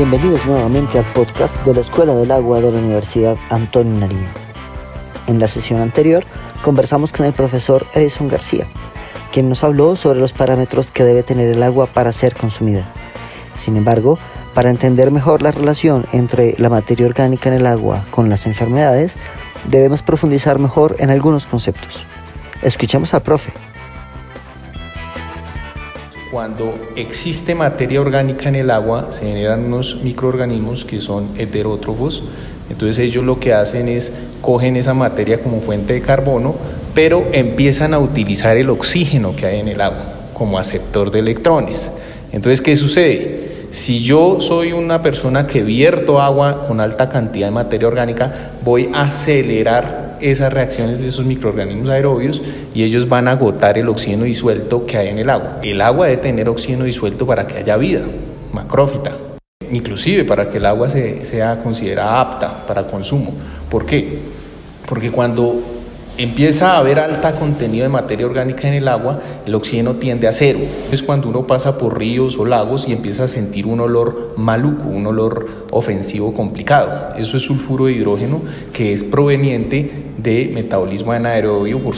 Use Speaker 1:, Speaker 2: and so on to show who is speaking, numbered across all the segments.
Speaker 1: Bienvenidos nuevamente al podcast de la Escuela del Agua de la Universidad Antonio Nariño. En la sesión anterior conversamos con el profesor Edison García, quien nos habló sobre los parámetros que debe tener el agua para ser consumida. Sin embargo, para entender mejor la relación entre la materia orgánica en el agua con las enfermedades, debemos profundizar mejor en algunos conceptos. Escuchemos al profe.
Speaker 2: Cuando existe materia orgánica en el agua, se generan unos microorganismos que son heterótrofos. Entonces ellos lo que hacen es cogen esa materia como fuente de carbono, pero empiezan a utilizar el oxígeno que hay en el agua como aceptor de electrones. Entonces, ¿qué sucede? Si yo soy una persona que vierto agua con alta cantidad de materia orgánica, voy a acelerar esas reacciones de esos microorganismos aerobios y ellos van a agotar el oxígeno disuelto que hay en el agua. El agua debe tener oxígeno disuelto para que haya vida, macrófita, inclusive para que el agua sea considerada apta para consumo. ¿Por qué? Porque cuando empieza a haber alta contenido de materia orgánica en el agua, el oxígeno tiende a cero. Es cuando uno pasa por ríos o lagos y empieza a sentir un olor maluco, un olor ofensivo complicado. Eso es sulfuro de hidrógeno que es proveniente de metabolismo anaerobio por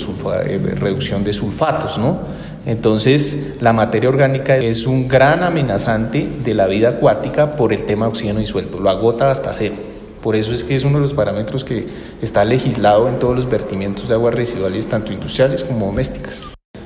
Speaker 2: eh, reducción de sulfatos, ¿no? Entonces, la materia orgánica es un gran amenazante de la vida acuática por el tema de oxígeno disuelto, lo agota hasta cero. Por eso es que es uno de los parámetros que está legislado en todos los vertimientos de aguas residuales, tanto industriales como domésticas.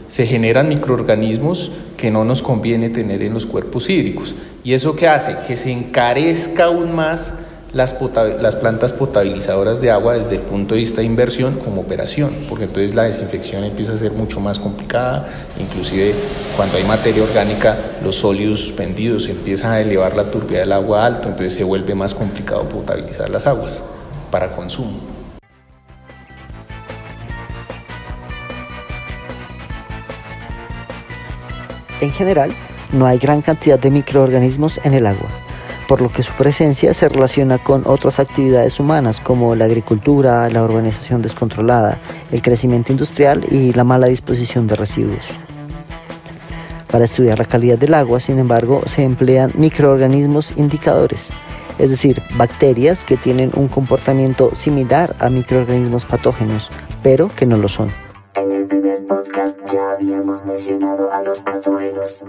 Speaker 2: Se generan microorganismos que no nos conviene tener en los cuerpos hídricos. ¿Y eso qué hace? Que se encarezca aún más las, plantas potabilizadoras de agua desde el punto de vista de inversión como operación, porque entonces la desinfección empieza a ser mucho más complicada, inclusive cuando hay materia orgánica, los sólidos suspendidos empiezan a elevar la turbidez del agua alto, entonces se vuelve más complicado potabilizar las aguas para consumo.
Speaker 1: En general, no hay gran cantidad de microorganismos en el agua por lo que su presencia se relaciona con otras actividades humanas como la agricultura, la urbanización descontrolada, el crecimiento industrial y la mala disposición de residuos. Para estudiar la calidad del agua, sin embargo, se emplean microorganismos indicadores, es decir, bacterias que tienen un comportamiento similar a microorganismos patógenos, pero que no lo son.
Speaker 3: En el primer podcast ya habíamos mencionado a los patógenos.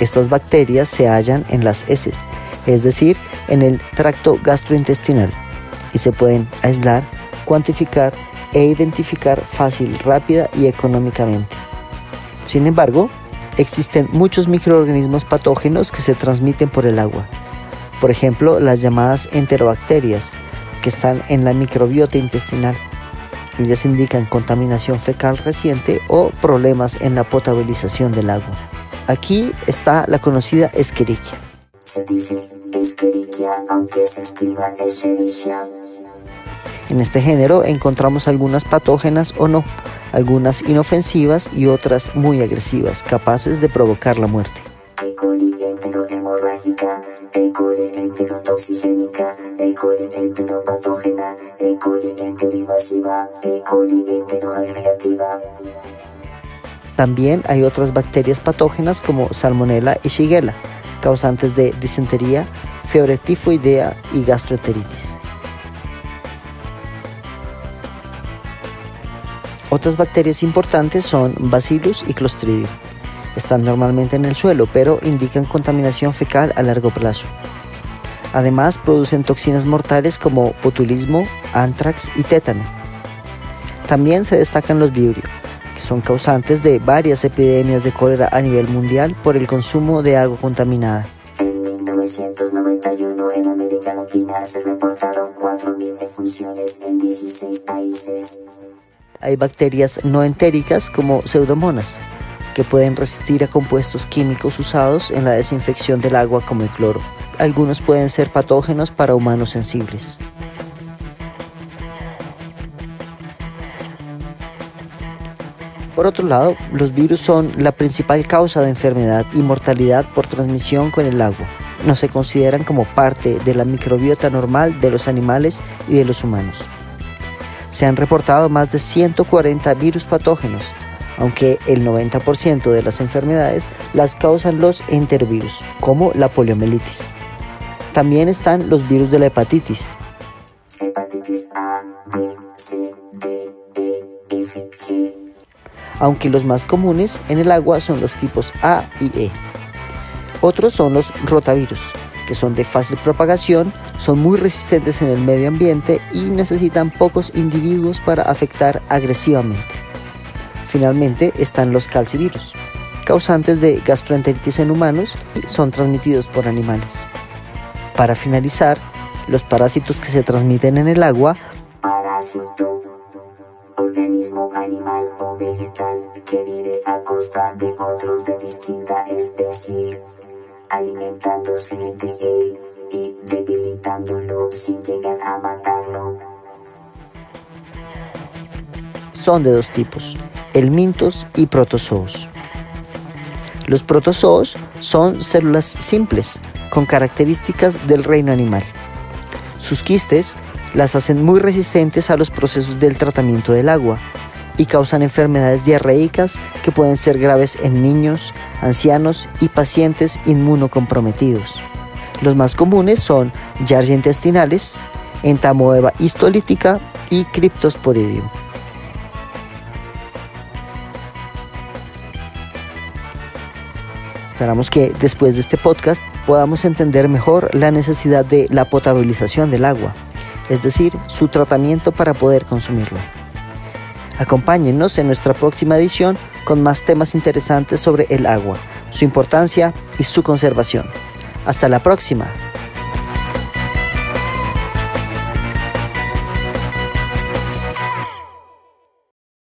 Speaker 1: Estas bacterias se hallan en las heces, es decir, en el tracto gastrointestinal, y se pueden aislar, cuantificar e identificar fácil, rápida y económicamente. Sin embargo, existen muchos microorganismos patógenos que se transmiten por el agua. Por ejemplo, las llamadas enterobacterias, que están en la microbiota intestinal. Ellas indican contaminación fecal reciente o problemas en la potabilización del agua. Aquí está la conocida Escherichia.
Speaker 3: Se dice Escherichia aunque se escriba Escherichia.
Speaker 1: En este género encontramos algunas patógenas o no, algunas inofensivas y otras muy agresivas, capaces de provocar la muerte.
Speaker 3: E. coli enterohemorrágica, E. coli enterotoxigénica, E. coli enteropatógena, E. coli enteroinvasiva, E. coli enteroagregativa.
Speaker 1: También hay otras bacterias patógenas como Salmonella y Shigella, causantes de disentería, fiebre tifoidea y gastroenteritis. Otras bacterias importantes son Bacillus y Clostridium. Están normalmente en el suelo, pero indican contaminación fecal a largo plazo. Además, producen toxinas mortales como botulismo, antrax y tétano. También se destacan los vibrios, que son causantes de varias epidemias de cólera a nivel mundial por el consumo de agua contaminada.
Speaker 3: En 1991 en América Latina se reportaron 4.000 defunciones en 16 países.
Speaker 1: Hay bacterias no entéricas como pseudomonas, que pueden resistir a compuestos químicos usados en la desinfección del agua como el cloro. Algunos pueden ser patógenos para humanos sensibles. Por otro lado, los virus son la principal causa de enfermedad y mortalidad por transmisión con el agua. No se consideran como parte de la microbiota normal de los animales y de los humanos. Se han reportado más de 140 virus patógenos, aunque el 90% de las enfermedades las causan los enterovirus, como la poliomielitis. También están los virus de la hepatitis.
Speaker 3: Hepatitis A, B, C, D, E, F, G.
Speaker 1: aunque los más comunes en el agua son los tipos A y E. Otros son los rotavirus, que son de fácil propagación, son muy resistentes en el medio ambiente y necesitan pocos individuos para afectar agresivamente. Finalmente están los calcivirus, causantes de gastroenteritis en humanos y son transmitidos por animales. Para finalizar, los parásitos que se transmiten en el agua.
Speaker 3: Organismo animal o vegetal que vive a costa de otros de distinta especie, alimentándose de él y debilitándolo sin llegar a matarlo.
Speaker 1: son de dos tipos, helmintos y protozoos. Los protozoos son células simples con características del reino animal. Sus quistes las hacen muy resistentes a los procesos del tratamiento del agua y causan enfermedades diarreicas que pueden ser graves en niños, ancianos y pacientes inmunocomprometidos. Los más comunes son Yardia intestinales, entamoeba histolítica y Cryptosporidium. Esperamos que después de este podcast podamos entender mejor la necesidad de la potabilización del agua, es decir, su tratamiento para poder consumirlo. Acompáñennos en nuestra próxima edición con más temas interesantes sobre el agua, su importancia y su conservación. Hasta la próxima.